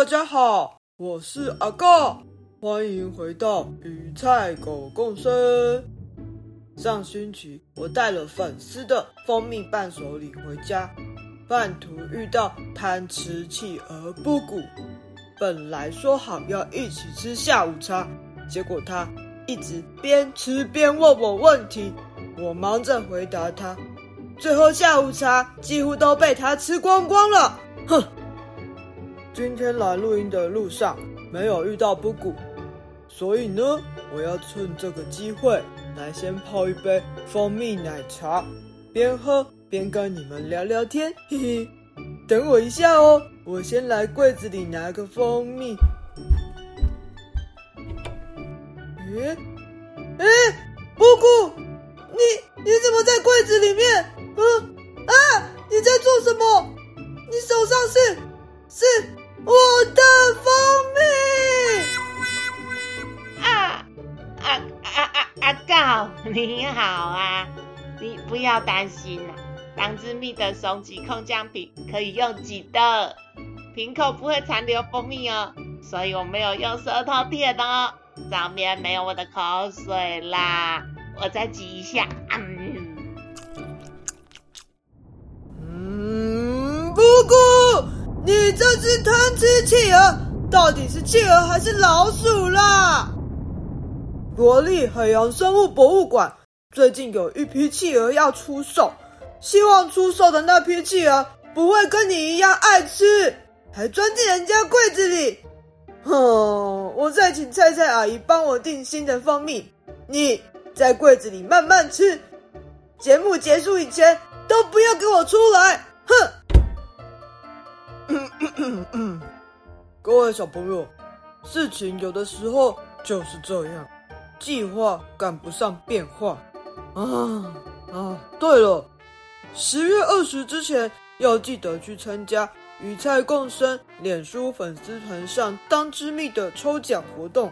大家好，我是阿告，欢迎回到与菜狗共生。上星期我带了粉丝的蜂蜜伴手礼回家，半途遇到贪吃企鹅布谷。本来说好要一起吃下午茶，结果他一直边吃边问我问题，我忙着回答他，最后下午茶几乎都被他吃光光了。哼！今天来录音的路上没有遇到布谷，所以呢，我要趁这个机会来先泡一杯蜂蜜奶茶，边喝边跟你们聊聊天，嘿嘿。等我一下哦，我先来柜子里拿个蜂蜜。诶，诶，布谷，你你怎么在柜子里面？嗯啊，你在做什么？你手上是是。我的蜂蜜啊啊啊啊！啊告，你好啊，你不要担心啦，当之蜜的松吉控浆瓶可以用挤的，瓶口不会残留蜂蜜哦，所以我没有用舌头舔哦，上面没有我的口水啦，我再挤一下。你这只贪吃企鹅到底是企鹅还是老鼠啦？国立海洋生物博物馆最近有一批企鹅要出售，希望出售的那批企鹅不会跟你一样爱吃，还钻进人家柜子里。哼，我再请菜菜阿姨帮我订新的蜂蜜，你在柜子里慢慢吃，节目结束以前都不要给我出来。哼！各位小朋友，事情有的时候就是这样，计划赶不上变化。啊啊！对了，十月二十之前要记得去参加与菜共生脸书粉丝团上当之蜜的抽奖活动。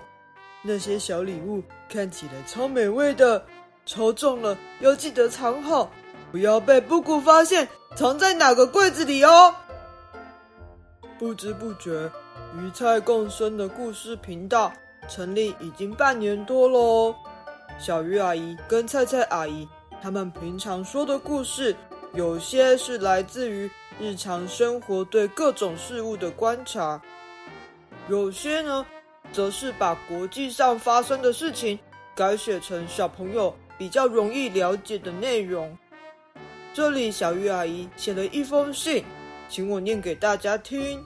那些小礼物看起来超美味的，抽中了要记得藏好，不要被布谷发现藏在哪个柜子里哦。不知不觉。鱼菜共生的故事频道成立已经半年多喽。小鱼阿姨跟菜菜阿姨他们平常说的故事，有些是来自于日常生活对各种事物的观察，有些呢，则是把国际上发生的事情改写成小朋友比较容易了解的内容。这里小鱼阿姨写了一封信，请我念给大家听。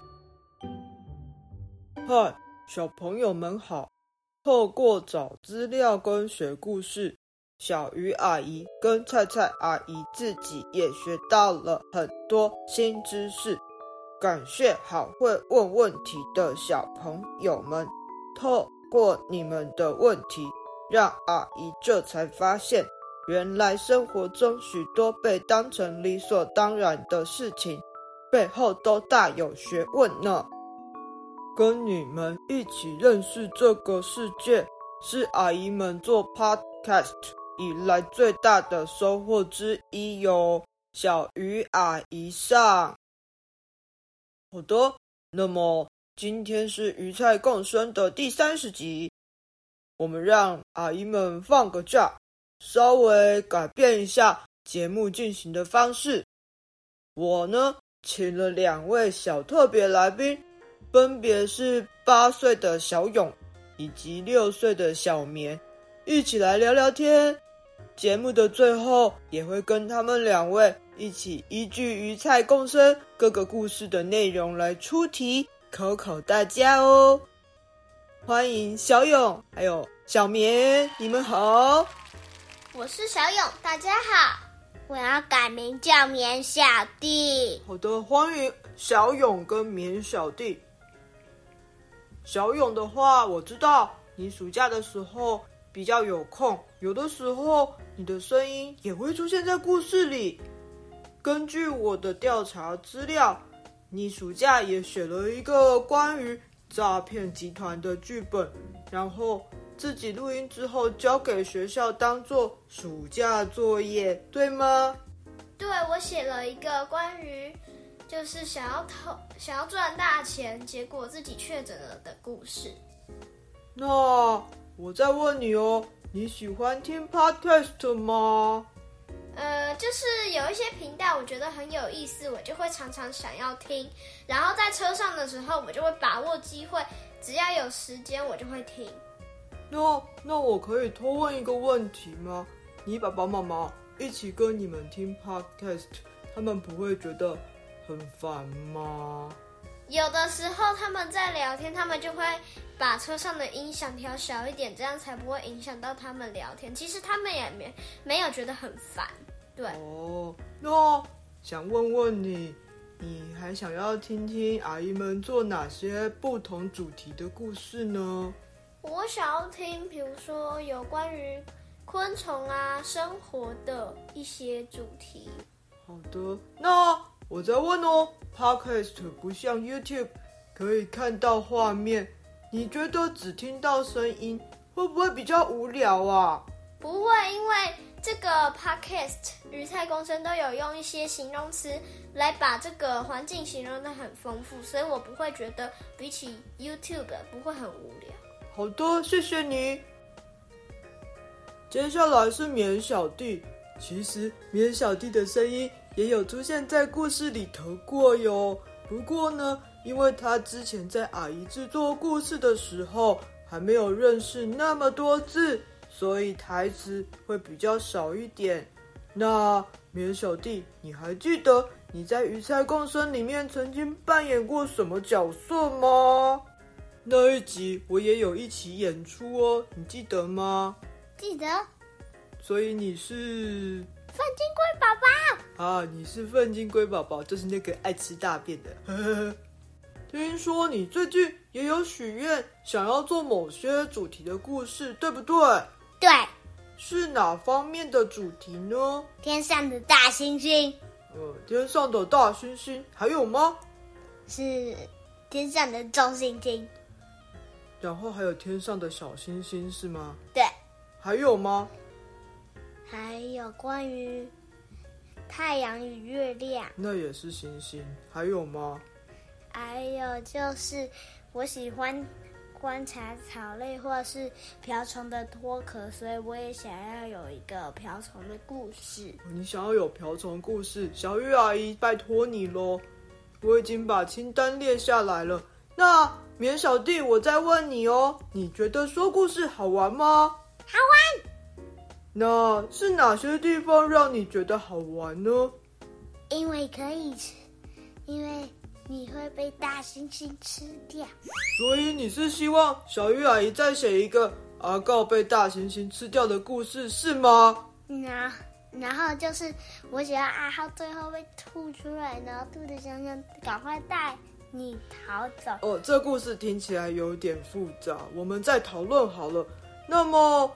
嗨，小朋友们好！透过找资料跟学故事，小鱼阿姨跟菜菜阿姨自己也学到了很多新知识。感谢好会问问题的小朋友们，透过你们的问题，让阿姨这才发现，原来生活中许多被当成理所当然的事情，背后都大有学问呢。跟你们一起认识这个世界，是阿姨们做 podcast 以来最大的收获之一哟。小鱼阿姨上，好的，那么今天是鱼菜共生的第三十集，我们让阿姨们放个假，稍微改变一下节目进行的方式。我呢，请了两位小特别来宾。分别是八岁的小勇以及六岁的小绵，一起来聊聊天。节目的最后也会跟他们两位一起依据鱼菜共生各个故事的内容来出题考考大家哦。欢迎小勇还有小绵，你们好。我是小勇，大家好。我要改名叫绵小弟。好的，欢迎小勇跟棉小弟。小勇的话，我知道你暑假的时候比较有空，有的时候你的声音也会出现在故事里。根据我的调查资料，你暑假也写了一个关于诈骗集团的剧本，然后自己录音之后交给学校当做暑假作业，对吗？对，我写了一个关于就是想要偷、想要赚大钱，结果自己确诊了的故事。那我再问你哦，你喜欢听 Podcast 吗？呃，就是有一些频道我觉得很有意思，我就会常常想要听。然后在车上的时候，我就会把握机会，只要有时间我就会听。那那我可以偷问一个问题吗？你爸爸妈妈一起跟你们听 Podcast，他们不会觉得很烦吗？有的时候他们在聊天，他们就会把车上的音响调小一点，这样才不会影响到他们聊天。其实他们也没没有觉得很烦，对。哦，那想问问你，你还想要听听阿姨们做哪些不同主题的故事呢？我想要听，比如说有关于昆虫啊、生活的一些主题。好的，那我再问哦。Podcast 不像 YouTube 可以看到画面，你觉得只听到声音会不会比较无聊啊？不会，因为这个 Podcast 鱼菜共生都有用一些形容词来把这个环境形容得很丰富，所以我不会觉得比起 YouTube 不会很无聊。好的，谢谢你。接下来是棉小弟，其实棉小弟的声音。也有出现在故事里头过哟。不过呢，因为他之前在阿姨制作故事的时候还没有认识那么多字，所以台词会比较少一点。那棉小弟，你还记得你在《鱼菜共生》里面曾经扮演过什么角色吗？那一集我也有一起演出哦，你记得吗？记得。所以你是？粪金龟宝宝啊！你是粪金龟宝宝，就是那个爱吃大便的。呵呵。听说你最近也有许愿，想要做某些主题的故事，对不对？对。是哪方面的主题呢？天上的大星星。呃，天上的大星星，还有吗？是天上的中猩猩。然后还有天上的小星星，是吗？对。还有吗？还有关于太阳与月亮，那也是星星。还有吗？还有就是我喜欢观察草类或是瓢虫的脱壳，所以我也想要有一个瓢虫的故事。你想要有瓢虫故事，小玉阿姨拜托你喽！我已经把清单列下来了。那棉小弟，我再问你哦，你觉得说故事好玩吗？好玩。那是哪些地方让你觉得好玩呢？因为可以吃，因为你会被大猩猩吃掉。所以你是希望小鱼阿姨再写一个阿告被大猩猩吃掉的故事，是吗？然后，然后就是我想要阿浩最后被吐出来，然后吐的香香，赶快带你逃走。哦，这故事听起来有点复杂，我们再讨论好了。那么，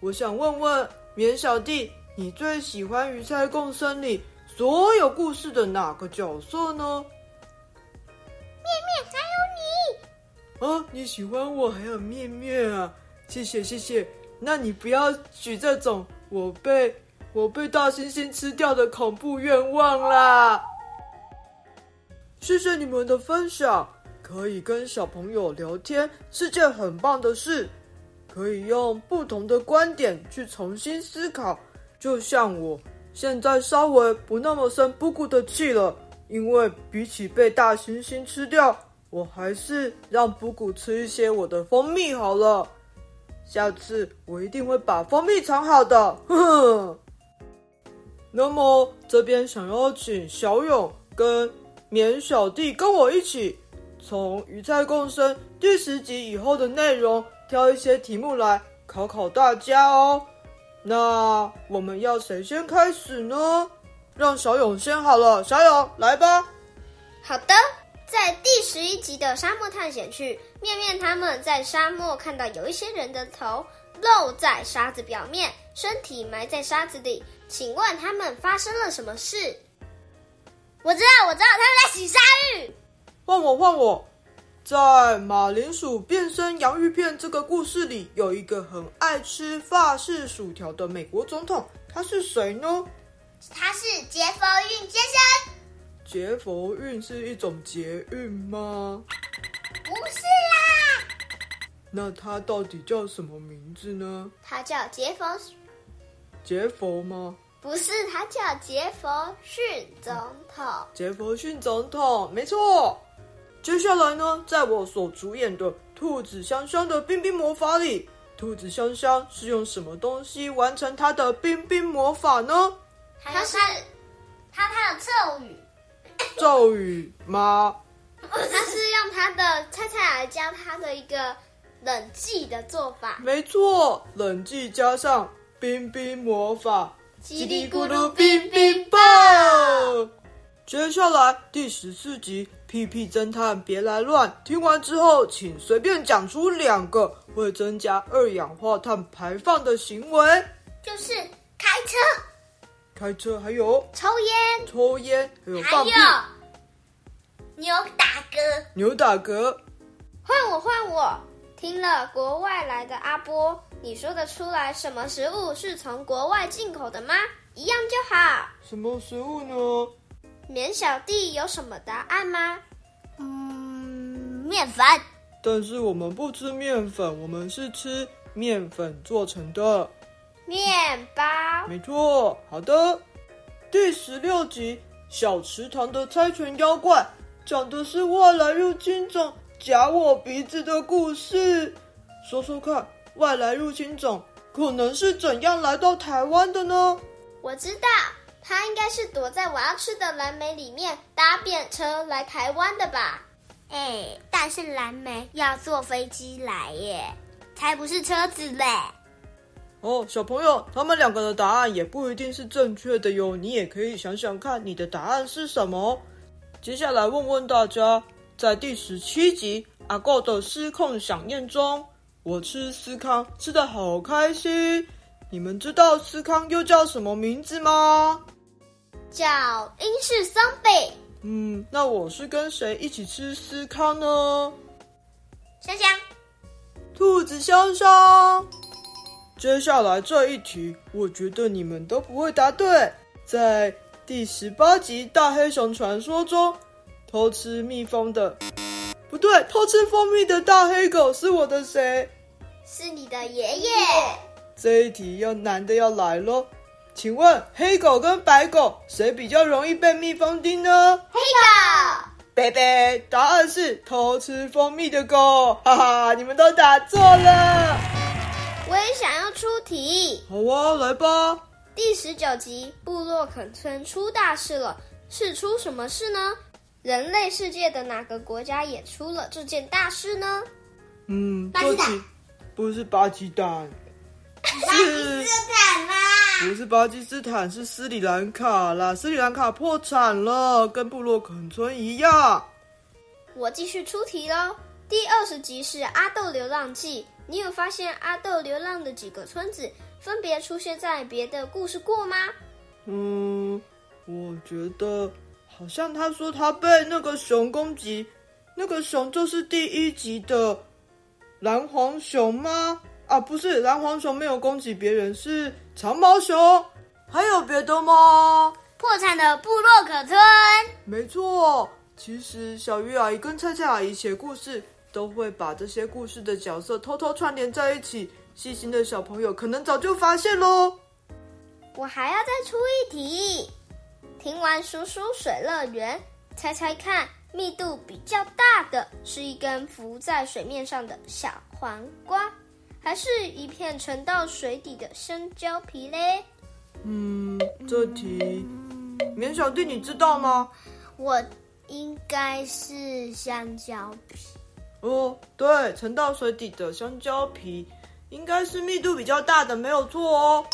我想问问。棉小弟，你最喜欢《鱼菜共生》里所有故事的哪个角色呢？面面，还有你。啊，你喜欢我还有面面啊？谢谢谢谢。那你不要许这种我被我被大猩猩吃掉的恐怖愿望啦。谢谢你们的分享，可以跟小朋友聊天是件很棒的事。可以用不同的观点去重新思考，就像我现在稍微不那么生布谷的气了，因为比起被大猩猩吃掉，我还是让布谷吃一些我的蜂蜜好了。下次我一定会把蜂蜜藏好的。呵呵。那么这边想要请小勇跟棉小弟跟我一起，从鱼菜共生第十集以后的内容。挑一些题目来考考大家哦。那我们要谁先开始呢？让小勇先好了，小勇来吧。好的，在第十一集的沙漠探险区，面面他们在沙漠看到有一些人的头露在沙子表面，身体埋在沙子里。请问他们发生了什么事？我知道，我知道，他们在洗鲨鱼。换我，换我。在马铃薯变身洋芋片这个故事里，有一个很爱吃法式薯条的美国总统，他是谁呢？他是杰佛逊先生。杰佛逊是一种捷运吗？不是啦。那他到底叫什么名字呢？他叫杰佛。杰佛吗？不是，他叫杰佛逊总统。杰佛逊总统，没错。接下来呢，在我所主演的《兔子香香的冰冰魔法》里，兔子香香是用什么东西完成他的冰冰魔法呢？他是他他的咒语。咒语吗？他是用他的菜菜来教他的一个冷记的做法。没错，冷记加上冰冰魔法，叽里咕噜冰冰棒。接下来第十四集。屁屁侦探，别来乱！听完之后，请随便讲出两个会增加二氧化碳排放的行为，就是开车、开车，还有抽烟、抽烟，还有放屁、扭打嗝、牛打嗝。换我，换我！听了国外来的阿波，你说得出来什么食物是从国外进口的吗？一样就好。什么食物呢？免小弟有什么答案吗？嗯，面粉。但是我们不吃面粉，我们是吃面粉做成的面包。没错。好的，第十六集《小池塘的猜拳妖怪》讲的是外来入侵种夹我鼻子的故事。说说看，外来入侵种可能是怎样来到台湾的呢？我知道。它应该是躲在我要吃的蓝莓里面搭便车来台湾的吧？哎，但是蓝莓要坐飞机来耶，才不是车子嘞！哦，小朋友，他们两个的答案也不一定是正确的哟，你也可以想想看你的答案是什么。接下来问问大家，在第十七集阿狗的失控想念中，我吃司康吃的好开心。你们知道司康又叫什么名字吗？叫英式松饼。嗯，那我是跟谁一起吃司康呢？香香，兔子香香。接下来这一题，我觉得你们都不会答对。在第十八集《大黑熊传说》中，偷吃蜜蜂的，不对，偷吃蜂蜜的大黑狗是我的谁？是你的爷爷。这一题要难的要来喽，请问黑狗跟白狗谁比较容易被蜜蜂叮呢？黑狗。贝贝，答案是偷吃蜂蜜的狗，哈哈，你们都答错了。我也想要出题。好啊，来吧。第十九集，部落肯村出大事了，是出什么事呢？人类世界的哪个国家也出了这件大事呢？嗯，巴基斯坦，不是巴基斯坦。巴基斯坦啦，不是巴基斯坦，是斯里兰卡啦。斯里兰卡破产了，跟部落肯村一样。我继续出题喽。第二十集是《阿豆流浪记》，你有发现阿豆流浪的几个村子分别出现在别的故事过吗？嗯，我觉得好像他说他被那个熊攻击，那个熊就是第一集的蓝黄熊吗？啊，不是，蓝黄熊没有攻击别人，是长毛熊。还有别的吗？破产的部落可村。没错，其实小鱼阿姨跟菜菜阿姨写故事，都会把这些故事的角色偷偷串联在一起。细心的小朋友可能早就发现喽。我还要再出一题。听完叔叔水乐园，猜猜看，密度比较大的是一根浮在水面上的小黄瓜。还是一片沉到水底的香蕉皮嘞？嗯，这题，绵小弟你知道吗？我应该是香蕉皮。哦，对，沉到水底的香蕉皮，应该是密度比较大的，没有错哦。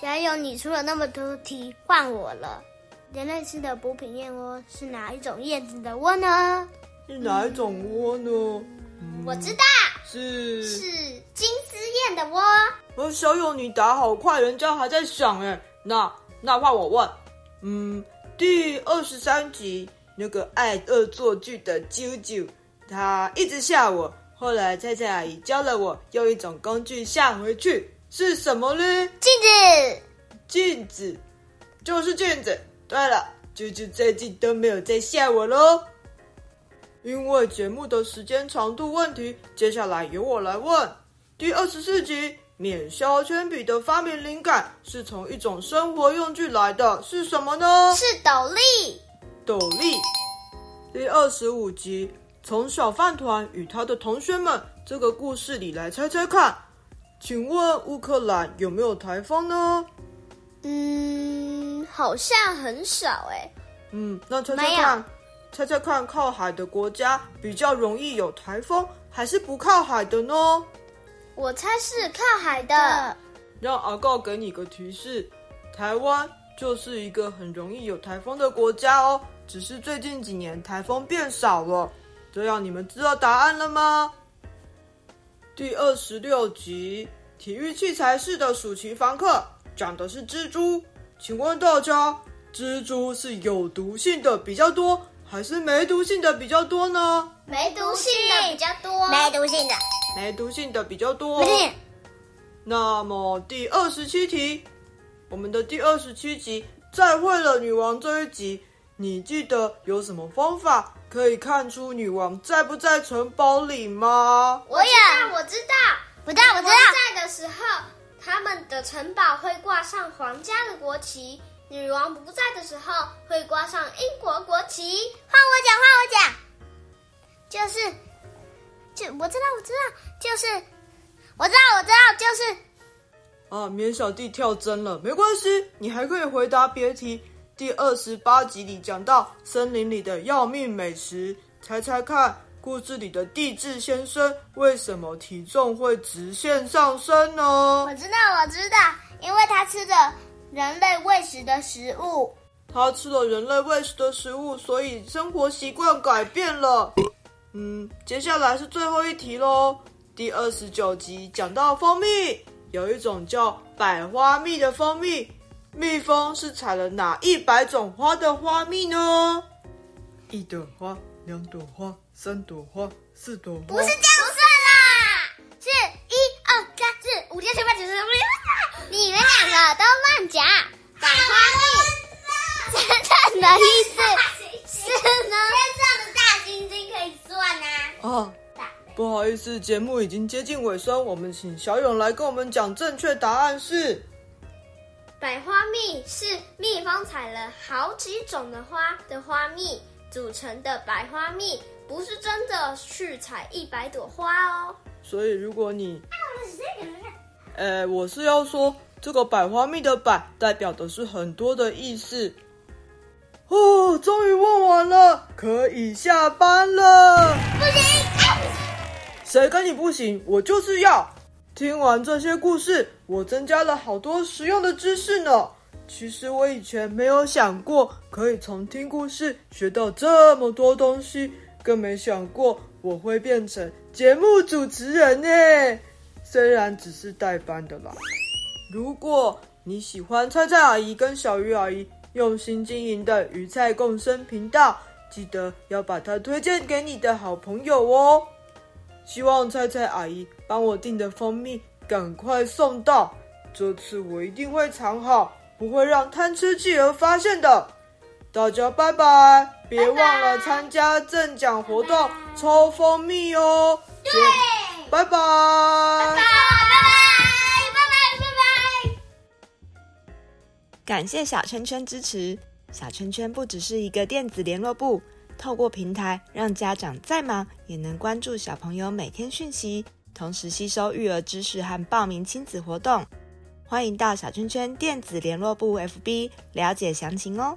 小友，你出了那么多题，换我了。人类吃的补品燕窝是哪一种燕子的窝呢？是哪一种窝呢？嗯、我知道，是是金丝燕的窝。哦，小勇，你答好快，人家还在想哎。那那换我问，嗯，第二十三集那个爱恶作剧的啾啾，他一直吓我，后来菜菜阿姨教了我用一种工具吓回去，是什么呢？镜子。镜子，就是镜子。对了，啾啾最近都没有再吓我喽。因为节目的时间长度问题，接下来由我来问。第二十四集，免削铅笔的发明灵感是从一种生活用具来的，是什么呢？是斗笠。斗笠。第二十五集，从小饭团与他的同学们这个故事里来猜猜看，请问乌克兰有没有台风呢？嗯，好像很少哎。嗯，那猜猜看，猜猜看，靠海的国家比较容易有台风，还是不靠海的呢？我猜是靠海的。让阿告给你个提示，台湾就是一个很容易有台风的国家哦。只是最近几年台风变少了。这样你们知道答案了吗？第二十六集，体育器材室的暑期房客。讲的是蜘蛛，请问大家，蜘蛛是有毒性的比较多，还是没毒性的比较多呢？没毒性的比较多。没毒性的。没毒性的比较多。那么第二十七题，我们的第二十七集《再会了，女王》这一集，你记得有什么方法可以看出女王在不在城堡里吗？我有，我知道，不知道，我知道，在的时候。他们的城堡会挂上皇家的国旗，女王不在的时候会挂上英国国旗。换我讲，换我讲，就是，就我知道，我知道，就是，我知道，我知道，就是。啊，免小弟跳针了，没关系，你还可以回答别题。第二十八集里讲到森林里的要命美食，猜猜看。故事里的地质先生为什么体重会直线上升呢？我知道，我知道，因为他吃着人类喂食的食物。他吃了人类喂食的食物，所以生活习惯改变了。嗯，接下来是最后一题喽。第二十九集讲到蜂蜜，有一种叫百花蜜的蜂蜜，蜜蜂是采了哪一百种花的花蜜呢？一朵花。两朵花，三朵花，四朵花。不是这样算啦，是一二三四五六七八九十十一二。你们两个都乱讲。采花蜜真正的意思是呢？天上的大星星可以算啊。哦，不好意思，节目已经接近尾声，我们请小勇来跟我们讲正确答案是：百花蜜是蜜蜂采了好几种的花的花蜜。组成的百花蜜不是真的去采一百朵花哦。所以如果你，呃，我是要说这个百花蜜的“百”代表的是很多的意思。哦，终于问完了，可以下班了。不行，谁跟你不行？我就是要。听完这些故事，我增加了好多实用的知识呢。其实我以前没有想过可以从听故事学到这么多东西，更没想过我会变成节目主持人呢。虽然只是代班的啦。如果你喜欢菜菜阿姨跟小鱼阿姨用心经营的鱼菜共生频道，记得要把它推荐给你的好朋友哦。希望菜菜阿姨帮我订的蜂蜜赶快送到，这次我一定会藏好。不会让贪吃企鹅发现的。大家拜拜，别忘了参加赠奖活动抽蜂蜜哦。对，拜拜，拜拜，拜拜，拜拜，拜拜。感谢小圈圈支持。小圈圈不只是一个电子联络部，透过平台让家长再忙也能关注小朋友每天讯息，同时吸收育儿知识和报名亲子活动。欢迎到小圈圈电子联络部 FB 了解详情哦。